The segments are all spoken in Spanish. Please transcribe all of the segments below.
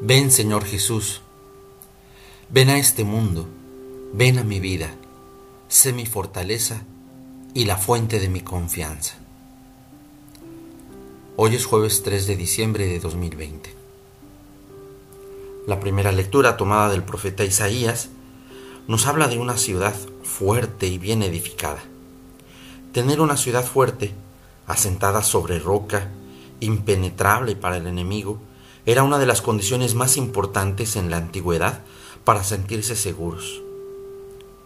Ven Señor Jesús, ven a este mundo, ven a mi vida, sé mi fortaleza y la fuente de mi confianza. Hoy es jueves 3 de diciembre de 2020. La primera lectura tomada del profeta Isaías nos habla de una ciudad fuerte y bien edificada. Tener una ciudad fuerte, asentada sobre roca, impenetrable para el enemigo, era una de las condiciones más importantes en la antigüedad para sentirse seguros.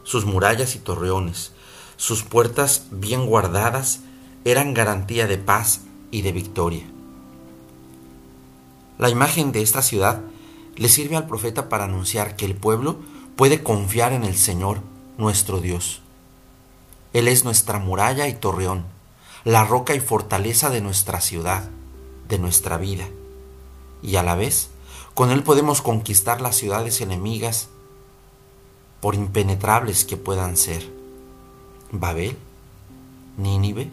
Sus murallas y torreones, sus puertas bien guardadas, eran garantía de paz y de victoria. La imagen de esta ciudad le sirve al profeta para anunciar que el pueblo puede confiar en el Señor, nuestro Dios. Él es nuestra muralla y torreón, la roca y fortaleza de nuestra ciudad, de nuestra vida y a la vez con Él podemos conquistar las ciudades enemigas por impenetrables que puedan ser. Babel, Nínive,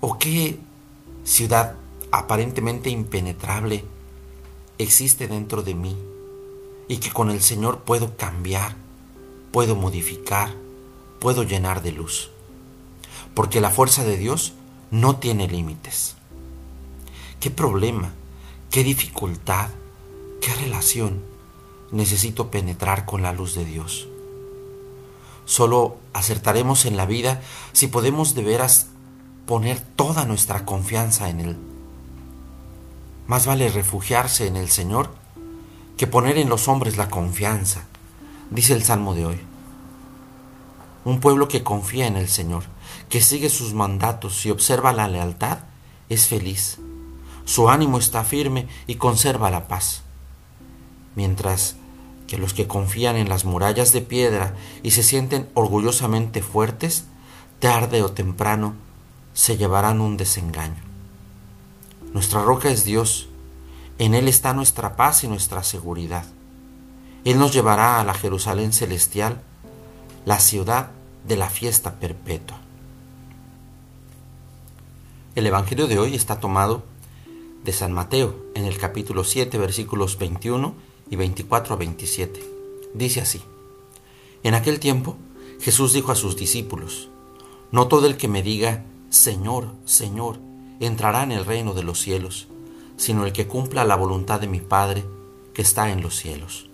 o qué ciudad aparentemente impenetrable existe dentro de mí y que con el Señor puedo cambiar, puedo modificar, puedo llenar de luz. Porque la fuerza de Dios no tiene límites. ¿Qué problema qué dificultad, qué relación necesito penetrar con la luz de Dios. Solo acertaremos en la vida si podemos de veras poner toda nuestra confianza en Él. Más vale refugiarse en el Señor que poner en los hombres la confianza, dice el Salmo de hoy. Un pueblo que confía en el Señor, que sigue sus mandatos y observa la lealtad, es feliz su ánimo está firme y conserva la paz. Mientras que los que confían en las murallas de piedra y se sienten orgullosamente fuertes, tarde o temprano se llevarán un desengaño. Nuestra roca es Dios, en Él está nuestra paz y nuestra seguridad. Él nos llevará a la Jerusalén celestial, la ciudad de la fiesta perpetua. El Evangelio de hoy está tomado de San Mateo en el capítulo 7 versículos 21 y 24 a 27. Dice así, En aquel tiempo Jesús dijo a sus discípulos, No todo el que me diga, Señor, Señor, entrará en el reino de los cielos, sino el que cumpla la voluntad de mi Padre que está en los cielos.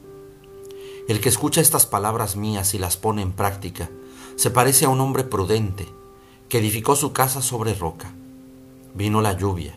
El que escucha estas palabras mías y las pone en práctica, se parece a un hombre prudente que edificó su casa sobre roca. Vino la lluvia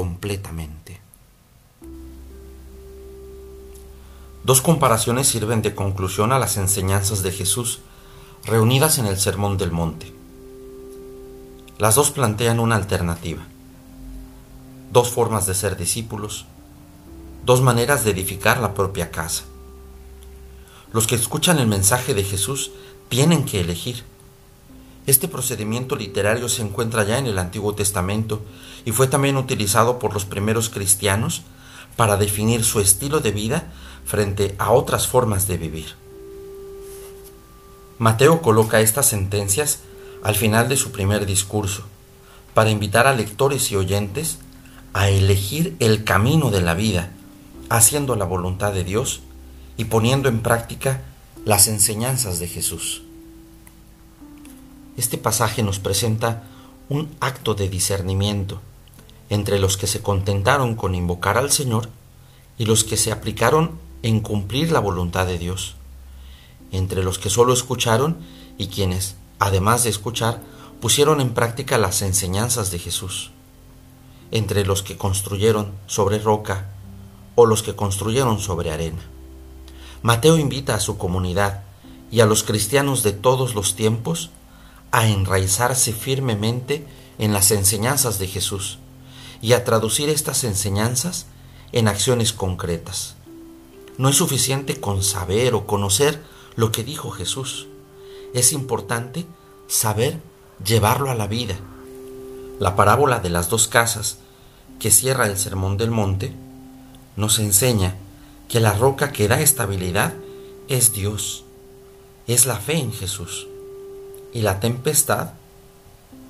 completamente. Dos comparaciones sirven de conclusión a las enseñanzas de Jesús reunidas en el Sermón del Monte. Las dos plantean una alternativa, dos formas de ser discípulos, dos maneras de edificar la propia casa. Los que escuchan el mensaje de Jesús tienen que elegir este procedimiento literario se encuentra ya en el Antiguo Testamento y fue también utilizado por los primeros cristianos para definir su estilo de vida frente a otras formas de vivir. Mateo coloca estas sentencias al final de su primer discurso para invitar a lectores y oyentes a elegir el camino de la vida, haciendo la voluntad de Dios y poniendo en práctica las enseñanzas de Jesús. Este pasaje nos presenta un acto de discernimiento entre los que se contentaron con invocar al Señor y los que se aplicaron en cumplir la voluntad de Dios, entre los que solo escucharon y quienes, además de escuchar, pusieron en práctica las enseñanzas de Jesús, entre los que construyeron sobre roca o los que construyeron sobre arena. Mateo invita a su comunidad y a los cristianos de todos los tiempos a enraizarse firmemente en las enseñanzas de Jesús y a traducir estas enseñanzas en acciones concretas, No es suficiente con saber o conocer lo que dijo Jesús. Es importante saber llevarlo a la vida. La parábola de las dos casas que cierra el Sermón del Monte nos enseña que la roca que da estabilidad es Dios, es la fe en Jesús. Y la tempestad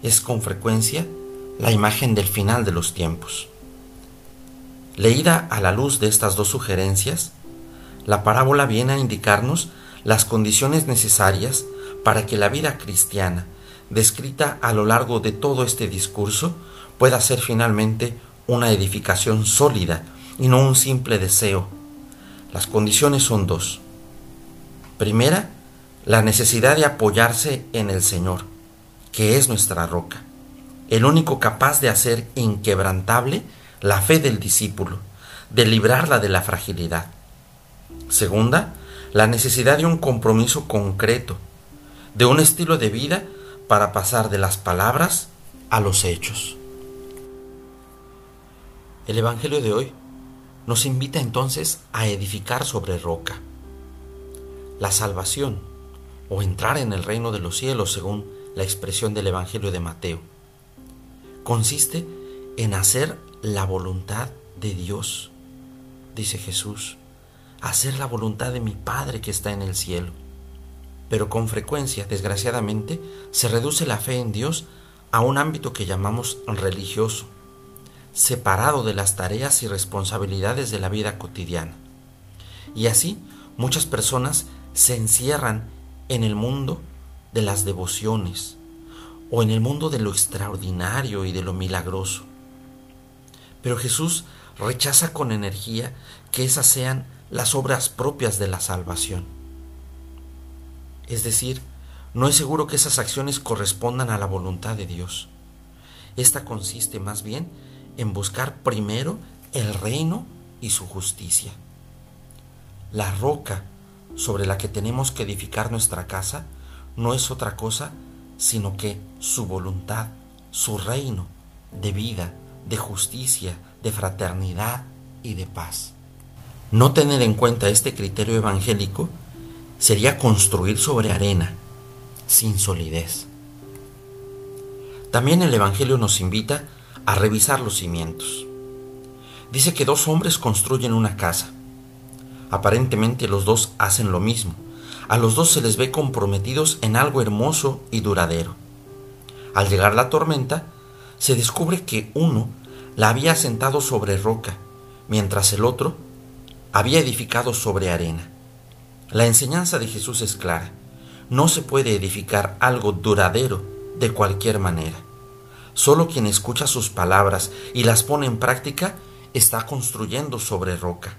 es con frecuencia la imagen del final de los tiempos. Leída a la luz de estas dos sugerencias, la parábola viene a indicarnos las condiciones necesarias para que la vida cristiana, descrita a lo largo de todo este discurso, pueda ser finalmente una edificación sólida y no un simple deseo. Las condiciones son dos. Primera, la necesidad de apoyarse en el Señor, que es nuestra roca, el único capaz de hacer inquebrantable la fe del discípulo, de librarla de la fragilidad. Segunda, la necesidad de un compromiso concreto, de un estilo de vida para pasar de las palabras a los hechos. El Evangelio de hoy nos invita entonces a edificar sobre roca. La salvación, o entrar en el reino de los cielos según la expresión del Evangelio de Mateo, consiste en hacer la voluntad de Dios, dice Jesús hacer la voluntad de mi Padre que está en el cielo. Pero con frecuencia, desgraciadamente, se reduce la fe en Dios a un ámbito que llamamos religioso, separado de las tareas y responsabilidades de la vida cotidiana. Y así muchas personas se encierran en el mundo de las devociones o en el mundo de lo extraordinario y de lo milagroso. Pero Jesús rechaza con energía que esas sean las obras propias de la salvación. Es decir, no es seguro que esas acciones correspondan a la voluntad de Dios. Esta consiste más bien en buscar primero el reino y su justicia. La roca sobre la que tenemos que edificar nuestra casa no es otra cosa sino que su voluntad, su reino de vida, de justicia, de fraternidad y de paz. No tener en cuenta este criterio evangélico sería construir sobre arena, sin solidez. También el Evangelio nos invita a revisar los cimientos. Dice que dos hombres construyen una casa. Aparentemente los dos hacen lo mismo. A los dos se les ve comprometidos en algo hermoso y duradero. Al llegar la tormenta, se descubre que uno la había sentado sobre roca, mientras el otro había edificado sobre arena. La enseñanza de Jesús es clara. No se puede edificar algo duradero de cualquier manera. Solo quien escucha sus palabras y las pone en práctica está construyendo sobre roca.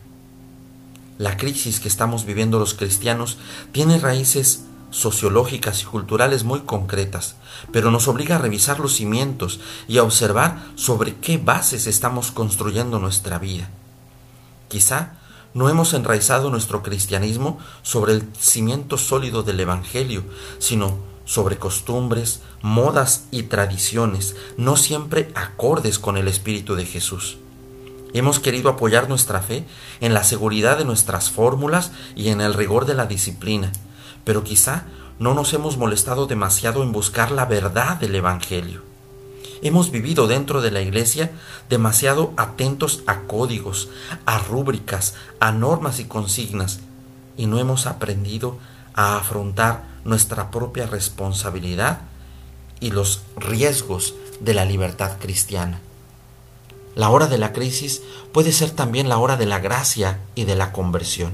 La crisis que estamos viviendo los cristianos tiene raíces sociológicas y culturales muy concretas, pero nos obliga a revisar los cimientos y a observar sobre qué bases estamos construyendo nuestra vida. Quizá no hemos enraizado nuestro cristianismo sobre el cimiento sólido del Evangelio, sino sobre costumbres, modas y tradiciones, no siempre acordes con el Espíritu de Jesús. Hemos querido apoyar nuestra fe en la seguridad de nuestras fórmulas y en el rigor de la disciplina, pero quizá no nos hemos molestado demasiado en buscar la verdad del Evangelio. Hemos vivido dentro de la iglesia demasiado atentos a códigos, a rúbricas, a normas y consignas, y no hemos aprendido a afrontar nuestra propia responsabilidad y los riesgos de la libertad cristiana. La hora de la crisis puede ser también la hora de la gracia y de la conversión.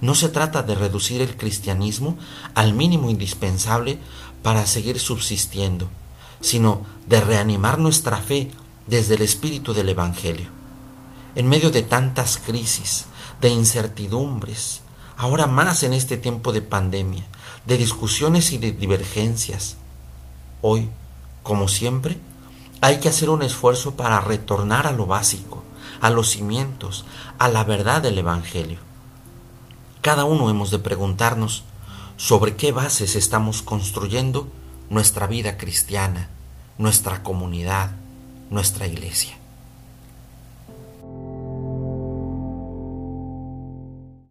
No se trata de reducir el cristianismo al mínimo indispensable para seguir subsistiendo, sino de reanimar nuestra fe desde el espíritu del Evangelio. En medio de tantas crisis, de incertidumbres, ahora más en este tiempo de pandemia, de discusiones y de divergencias, hoy, como siempre, hay que hacer un esfuerzo para retornar a lo básico, a los cimientos, a la verdad del Evangelio. Cada uno hemos de preguntarnos sobre qué bases estamos construyendo nuestra vida cristiana, nuestra comunidad, nuestra iglesia.